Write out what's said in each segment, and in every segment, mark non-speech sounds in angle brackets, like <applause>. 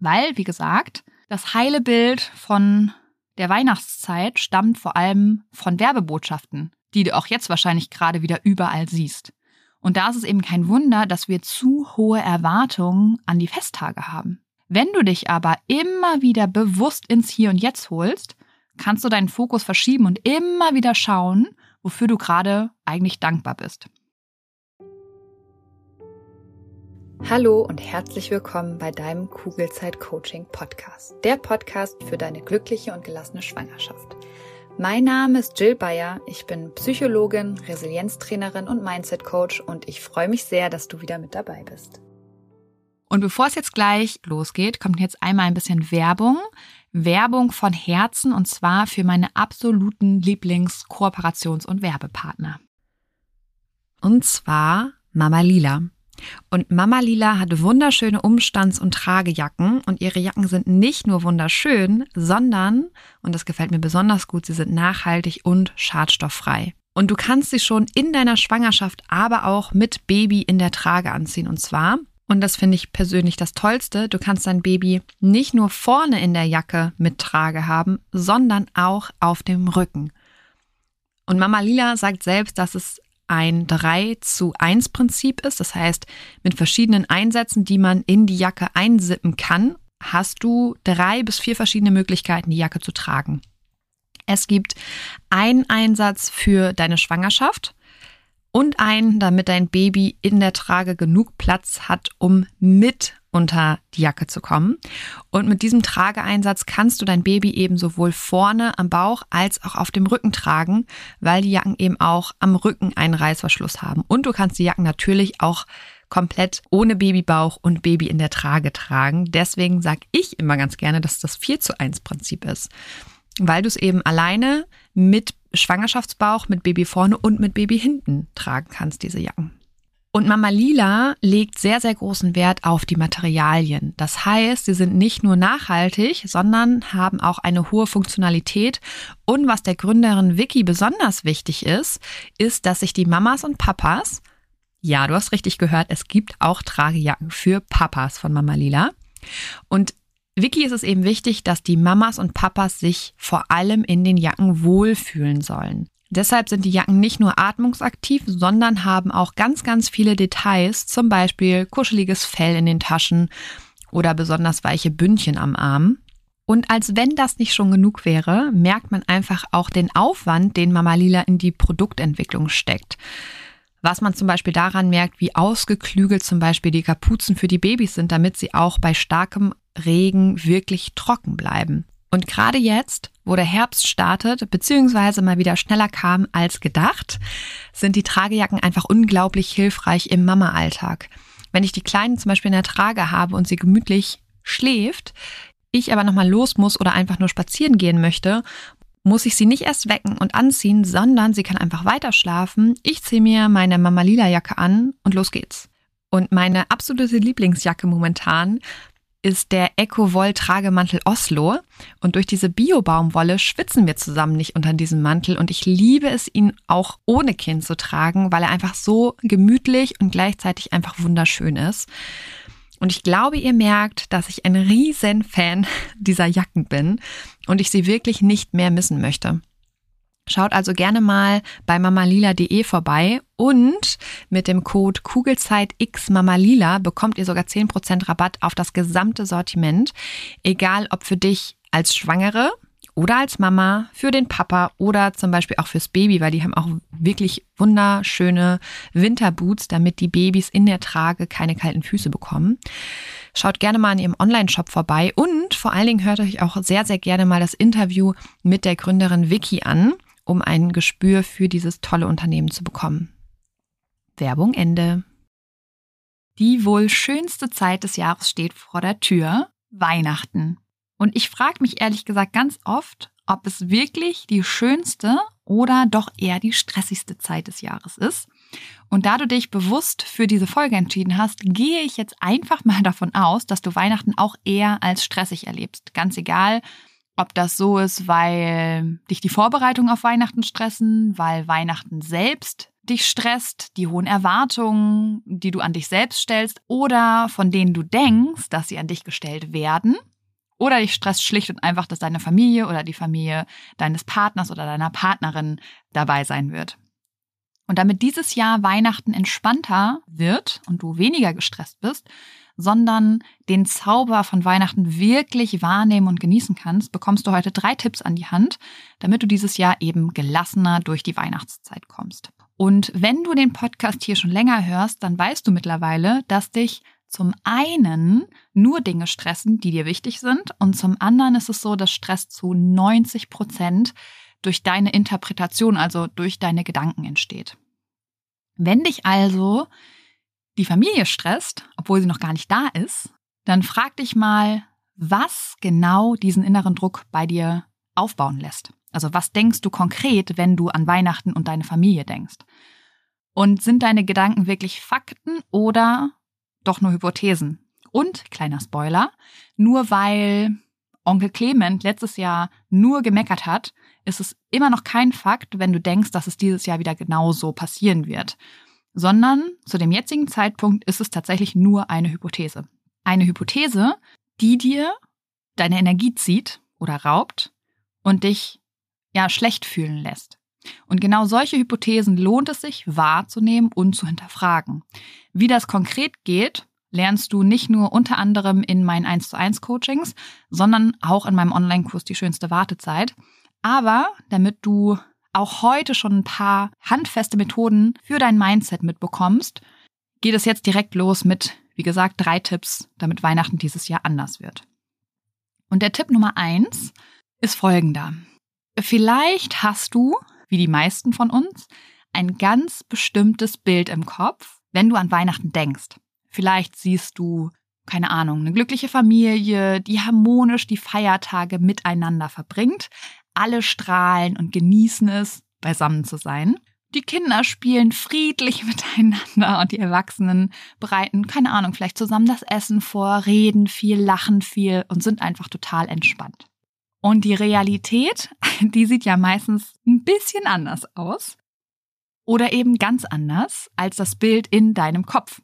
Weil, wie gesagt, das heile Bild von der Weihnachtszeit stammt vor allem von Werbebotschaften, die du auch jetzt wahrscheinlich gerade wieder überall siehst. Und da ist es eben kein Wunder, dass wir zu hohe Erwartungen an die Festtage haben. Wenn du dich aber immer wieder bewusst ins Hier und Jetzt holst, kannst du deinen Fokus verschieben und immer wieder schauen, wofür du gerade eigentlich dankbar bist. Hallo und herzlich willkommen bei deinem Kugelzeit Coaching Podcast, der Podcast für deine glückliche und gelassene Schwangerschaft. Mein Name ist Jill Bayer, ich bin Psychologin, Resilienztrainerin und Mindset Coach und ich freue mich sehr, dass du wieder mit dabei bist. Und bevor es jetzt gleich losgeht, kommt jetzt einmal ein bisschen Werbung. Werbung von Herzen und zwar für meine absoluten Lieblings-Kooperations- und Werbepartner. Und zwar Mama Lila. Und Mama Lila hat wunderschöne Umstands- und Tragejacken und ihre Jacken sind nicht nur wunderschön, sondern, und das gefällt mir besonders gut, sie sind nachhaltig und schadstofffrei. Und du kannst sie schon in deiner Schwangerschaft, aber auch mit Baby in der Trage anziehen. Und zwar, und das finde ich persönlich das Tollste, du kannst dein Baby nicht nur vorne in der Jacke mit Trage haben, sondern auch auf dem Rücken. Und Mama Lila sagt selbst, dass es ein 3 zu 1 Prinzip ist. Das heißt, mit verschiedenen Einsätzen, die man in die Jacke einsippen kann, hast du drei bis vier verschiedene Möglichkeiten, die Jacke zu tragen. Es gibt einen Einsatz für deine Schwangerschaft und einen, damit dein Baby in der Trage genug Platz hat, um mit unter die Jacke zu kommen. Und mit diesem Trageeinsatz kannst du dein Baby eben sowohl vorne am Bauch als auch auf dem Rücken tragen, weil die Jacken eben auch am Rücken einen Reißverschluss haben. Und du kannst die Jacken natürlich auch komplett ohne Babybauch und Baby in der Trage tragen. Deswegen sage ich immer ganz gerne, dass das 4 zu 1 Prinzip ist. Weil du es eben alleine mit Schwangerschaftsbauch, mit Baby vorne und mit Baby hinten tragen kannst, diese Jacken. Und Mama Lila legt sehr, sehr großen Wert auf die Materialien. Das heißt, sie sind nicht nur nachhaltig, sondern haben auch eine hohe Funktionalität. Und was der Gründerin Vicky besonders wichtig ist, ist, dass sich die Mamas und Papas, ja, du hast richtig gehört, es gibt auch Tragejacken für Papas von Mama Lila. Und Vicky ist es eben wichtig, dass die Mamas und Papas sich vor allem in den Jacken wohlfühlen sollen. Deshalb sind die Jacken nicht nur atmungsaktiv, sondern haben auch ganz, ganz viele Details, zum Beispiel kuscheliges Fell in den Taschen oder besonders weiche Bündchen am Arm. Und als wenn das nicht schon genug wäre, merkt man einfach auch den Aufwand, den Mama Lila in die Produktentwicklung steckt. Was man zum Beispiel daran merkt, wie ausgeklügelt zum Beispiel die Kapuzen für die Babys sind, damit sie auch bei starkem Regen wirklich trocken bleiben. Und gerade jetzt, wo der Herbst startet, beziehungsweise mal wieder schneller kam als gedacht, sind die Tragejacken einfach unglaublich hilfreich im Mama-Alltag. Wenn ich die Kleinen zum Beispiel in der Trage habe und sie gemütlich schläft, ich aber nochmal los muss oder einfach nur spazieren gehen möchte, muss ich sie nicht erst wecken und anziehen, sondern sie kann einfach weiter schlafen. Ich ziehe mir meine Mama Lila Jacke an und los geht's. Und meine absolute Lieblingsjacke momentan ist der Eco-Woll Tragemantel Oslo und durch diese Bio-Baumwolle schwitzen wir zusammen nicht unter diesem Mantel und ich liebe es, ihn auch ohne Kind zu tragen, weil er einfach so gemütlich und gleichzeitig einfach wunderschön ist. Und ich glaube, ihr merkt, dass ich ein riesen Fan <laughs> dieser Jacken bin und ich sie wirklich nicht mehr missen möchte. Schaut also gerne mal bei mamalila.de vorbei und mit dem Code KugelzeitXMamalila bekommt ihr sogar 10% Rabatt auf das gesamte Sortiment. Egal ob für dich als Schwangere oder als Mama, für den Papa oder zum Beispiel auch fürs Baby, weil die haben auch wirklich wunderschöne Winterboots, damit die Babys in der Trage keine kalten Füße bekommen. Schaut gerne mal in ihrem Online-Shop vorbei und vor allen Dingen hört euch auch sehr, sehr gerne mal das Interview mit der Gründerin Vicky an um ein Gespür für dieses tolle Unternehmen zu bekommen. Werbung Ende. Die wohl schönste Zeit des Jahres steht vor der Tür, Weihnachten. Und ich frage mich ehrlich gesagt ganz oft, ob es wirklich die schönste oder doch eher die stressigste Zeit des Jahres ist. Und da du dich bewusst für diese Folge entschieden hast, gehe ich jetzt einfach mal davon aus, dass du Weihnachten auch eher als stressig erlebst. Ganz egal, ob das so ist, weil dich die Vorbereitungen auf Weihnachten stressen, weil Weihnachten selbst dich stresst, die hohen Erwartungen, die du an dich selbst stellst oder von denen du denkst, dass sie an dich gestellt werden. Oder dich stresst schlicht und einfach, dass deine Familie oder die Familie deines Partners oder deiner Partnerin dabei sein wird. Und damit dieses Jahr Weihnachten entspannter wird und du weniger gestresst bist, sondern den Zauber von Weihnachten wirklich wahrnehmen und genießen kannst, bekommst du heute drei Tipps an die Hand, damit du dieses Jahr eben gelassener durch die Weihnachtszeit kommst. Und wenn du den Podcast hier schon länger hörst, dann weißt du mittlerweile, dass dich zum einen nur Dinge stressen, die dir wichtig sind, und zum anderen ist es so, dass Stress zu 90 Prozent durch deine Interpretation, also durch deine Gedanken entsteht. Wenn dich also die Familie stresst, obwohl sie noch gar nicht da ist, dann frag dich mal, was genau diesen inneren Druck bei dir aufbauen lässt. Also was denkst du konkret, wenn du an Weihnachten und deine Familie denkst? Und sind deine Gedanken wirklich Fakten oder doch nur Hypothesen? Und, kleiner Spoiler, nur weil Onkel Clement letztes Jahr nur gemeckert hat, ist es immer noch kein Fakt, wenn du denkst, dass es dieses Jahr wieder genauso passieren wird. Sondern zu dem jetzigen Zeitpunkt ist es tatsächlich nur eine Hypothese. Eine Hypothese, die dir deine Energie zieht oder raubt und dich ja schlecht fühlen lässt. Und genau solche Hypothesen lohnt es sich wahrzunehmen und zu hinterfragen. Wie das konkret geht, lernst du nicht nur unter anderem in meinen 1 zu 1 Coachings, sondern auch in meinem Online-Kurs Die schönste Wartezeit. Aber damit du auch heute schon ein paar handfeste Methoden für dein Mindset mitbekommst, geht es jetzt direkt los mit, wie gesagt, drei Tipps, damit Weihnachten dieses Jahr anders wird. Und der Tipp Nummer eins ist folgender. Vielleicht hast du, wie die meisten von uns, ein ganz bestimmtes Bild im Kopf, wenn du an Weihnachten denkst. Vielleicht siehst du, keine Ahnung, eine glückliche Familie, die harmonisch die Feiertage miteinander verbringt. Alle strahlen und genießen es, beisammen zu sein. Die Kinder spielen friedlich <laughs> miteinander und die Erwachsenen bereiten, keine Ahnung, vielleicht zusammen das Essen vor, reden viel, lachen viel und sind einfach total entspannt. Und die Realität, <laughs> die sieht ja meistens ein bisschen anders aus oder eben ganz anders als das Bild in deinem Kopf.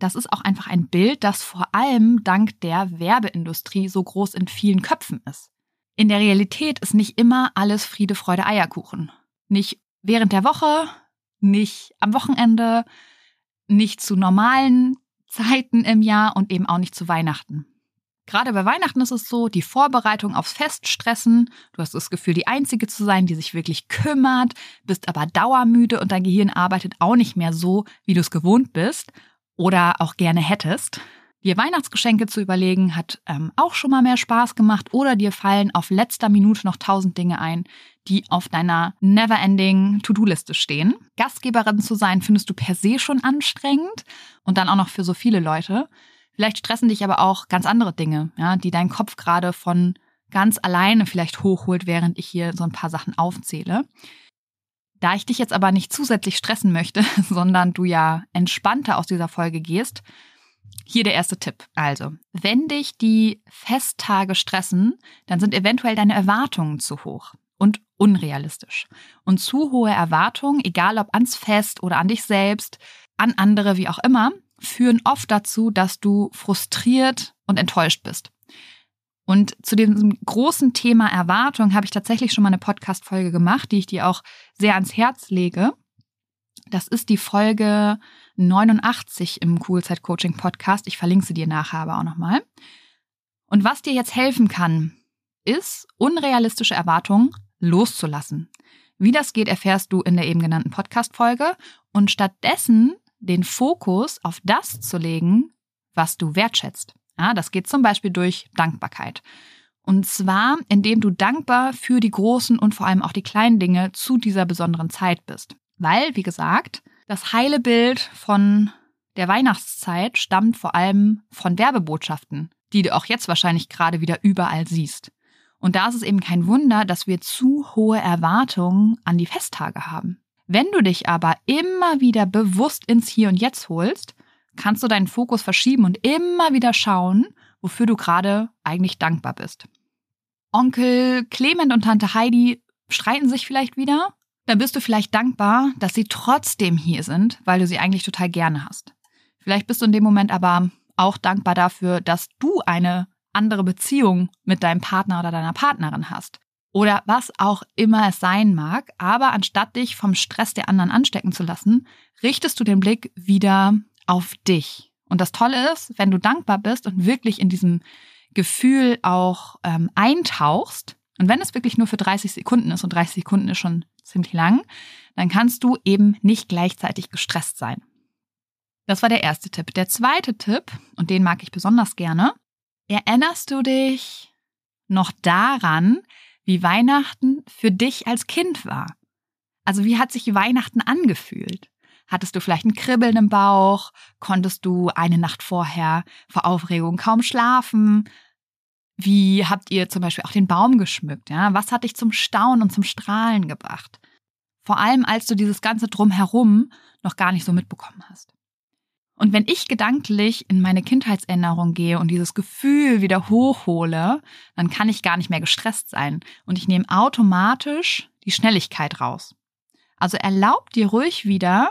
Das ist auch einfach ein Bild, das vor allem dank der Werbeindustrie so groß in vielen Köpfen ist. In der Realität ist nicht immer alles Friede, Freude, Eierkuchen. Nicht während der Woche, nicht am Wochenende, nicht zu normalen Zeiten im Jahr und eben auch nicht zu Weihnachten. Gerade bei Weihnachten ist es so, die Vorbereitung aufs Fest stressen. Du hast das Gefühl, die Einzige zu sein, die sich wirklich kümmert, bist aber dauermüde und dein Gehirn arbeitet auch nicht mehr so, wie du es gewohnt bist oder auch gerne hättest. Dir Weihnachtsgeschenke zu überlegen hat ähm, auch schon mal mehr Spaß gemacht oder dir fallen auf letzter Minute noch tausend Dinge ein, die auf deiner never-ending To-Do-Liste stehen. Gastgeberin zu sein findest du per se schon anstrengend und dann auch noch für so viele Leute. Vielleicht stressen dich aber auch ganz andere Dinge, ja, die dein Kopf gerade von ganz alleine vielleicht hochholt, während ich hier so ein paar Sachen aufzähle. Da ich dich jetzt aber nicht zusätzlich stressen möchte, <laughs> sondern du ja entspannter aus dieser Folge gehst, hier der erste Tipp. Also, wenn dich die Festtage stressen, dann sind eventuell deine Erwartungen zu hoch und unrealistisch. Und zu hohe Erwartungen, egal ob ans Fest oder an dich selbst, an andere, wie auch immer, führen oft dazu, dass du frustriert und enttäuscht bist. Und zu dem großen Thema Erwartung habe ich tatsächlich schon mal eine Podcast-Folge gemacht, die ich dir auch sehr ans Herz lege. Das ist die Folge 89 im Coolzeit Coaching Podcast. Ich verlinke sie dir nachher aber auch nochmal. Und was dir jetzt helfen kann, ist, unrealistische Erwartungen loszulassen. Wie das geht, erfährst du in der eben genannten Podcast-Folge und stattdessen den Fokus auf das zu legen, was du wertschätzt. Ja, das geht zum Beispiel durch Dankbarkeit. Und zwar, indem du dankbar für die großen und vor allem auch die kleinen Dinge zu dieser besonderen Zeit bist. Weil, wie gesagt, das heile Bild von der Weihnachtszeit stammt vor allem von Werbebotschaften, die du auch jetzt wahrscheinlich gerade wieder überall siehst. Und da ist es eben kein Wunder, dass wir zu hohe Erwartungen an die Festtage haben. Wenn du dich aber immer wieder bewusst ins Hier und Jetzt holst, kannst du deinen Fokus verschieben und immer wieder schauen, wofür du gerade eigentlich dankbar bist. Onkel Clement und Tante Heidi streiten sich vielleicht wieder dann bist du vielleicht dankbar, dass sie trotzdem hier sind, weil du sie eigentlich total gerne hast. Vielleicht bist du in dem Moment aber auch dankbar dafür, dass du eine andere Beziehung mit deinem Partner oder deiner Partnerin hast. Oder was auch immer es sein mag, aber anstatt dich vom Stress der anderen anstecken zu lassen, richtest du den Blick wieder auf dich. Und das Tolle ist, wenn du dankbar bist und wirklich in diesem Gefühl auch ähm, eintauchst, und wenn es wirklich nur für 30 Sekunden ist, und 30 Sekunden ist schon ziemlich lang, dann kannst du eben nicht gleichzeitig gestresst sein. Das war der erste Tipp. Der zweite Tipp, und den mag ich besonders gerne, erinnerst du dich noch daran, wie Weihnachten für dich als Kind war? Also wie hat sich Weihnachten angefühlt? Hattest du vielleicht ein Kribbeln im Bauch? Konntest du eine Nacht vorher vor Aufregung kaum schlafen? Wie habt ihr zum Beispiel auch den Baum geschmückt? Ja? Was hat dich zum Staunen und zum Strahlen gebracht? Vor allem, als du dieses ganze Drumherum noch gar nicht so mitbekommen hast. Und wenn ich gedanklich in meine Kindheitserinnerung gehe und dieses Gefühl wieder hochhole, dann kann ich gar nicht mehr gestresst sein und ich nehme automatisch die Schnelligkeit raus. Also erlaub dir ruhig wieder,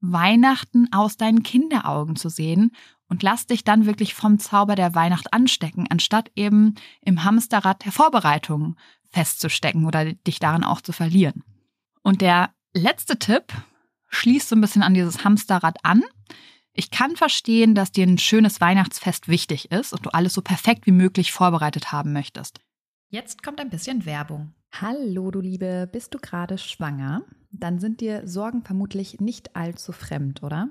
Weihnachten aus deinen Kinderaugen zu sehen und lass dich dann wirklich vom Zauber der Weihnacht anstecken, anstatt eben im Hamsterrad der Vorbereitungen festzustecken oder dich darin auch zu verlieren. Und der letzte Tipp schließt so ein bisschen an dieses Hamsterrad an. Ich kann verstehen, dass dir ein schönes Weihnachtsfest wichtig ist und du alles so perfekt wie möglich vorbereitet haben möchtest. Jetzt kommt ein bisschen Werbung. Hallo, du Liebe, bist du gerade schwanger? Dann sind dir Sorgen vermutlich nicht allzu fremd, oder?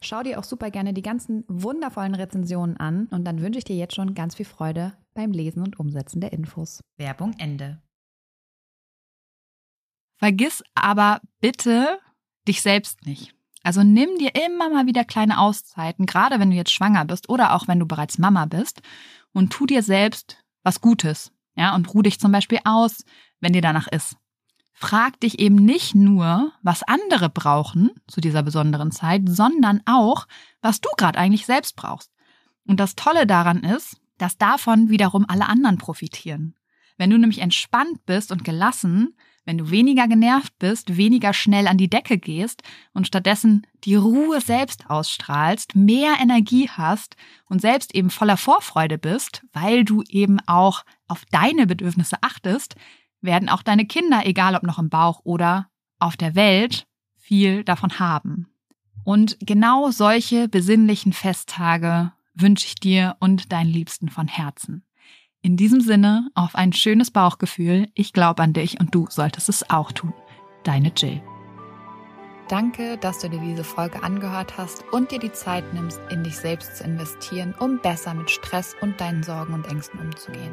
Schau dir auch super gerne die ganzen wundervollen Rezensionen an und dann wünsche ich dir jetzt schon ganz viel Freude beim Lesen und Umsetzen der Infos. Werbung Ende. Vergiss aber bitte dich selbst nicht. Also nimm dir immer mal wieder kleine Auszeiten, gerade wenn du jetzt schwanger bist oder auch wenn du bereits Mama bist und tu dir selbst was Gutes. Ja, und ruh dich zum Beispiel aus, wenn dir danach ist frag dich eben nicht nur, was andere brauchen zu dieser besonderen Zeit, sondern auch, was du gerade eigentlich selbst brauchst. Und das Tolle daran ist, dass davon wiederum alle anderen profitieren. Wenn du nämlich entspannt bist und gelassen, wenn du weniger genervt bist, weniger schnell an die Decke gehst und stattdessen die Ruhe selbst ausstrahlst, mehr Energie hast und selbst eben voller Vorfreude bist, weil du eben auch auf deine Bedürfnisse achtest, werden auch deine Kinder, egal ob noch im Bauch oder auf der Welt, viel davon haben. Und genau solche besinnlichen Festtage wünsche ich dir und deinen Liebsten von Herzen. In diesem Sinne auf ein schönes Bauchgefühl. Ich glaube an dich und du solltest es auch tun. Deine Jill. Danke, dass du dir diese Folge angehört hast und dir die Zeit nimmst, in dich selbst zu investieren, um besser mit Stress und deinen Sorgen und Ängsten umzugehen.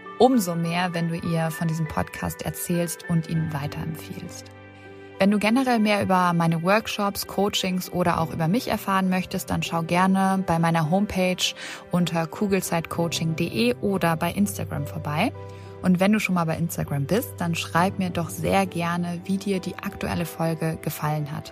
umso mehr, wenn du ihr von diesem Podcast erzählst und ihn weiterempfiehlst. Wenn du generell mehr über meine Workshops, Coachings oder auch über mich erfahren möchtest, dann schau gerne bei meiner Homepage unter kugelzeitcoaching.de oder bei Instagram vorbei. Und wenn du schon mal bei Instagram bist, dann schreib mir doch sehr gerne, wie dir die aktuelle Folge gefallen hat.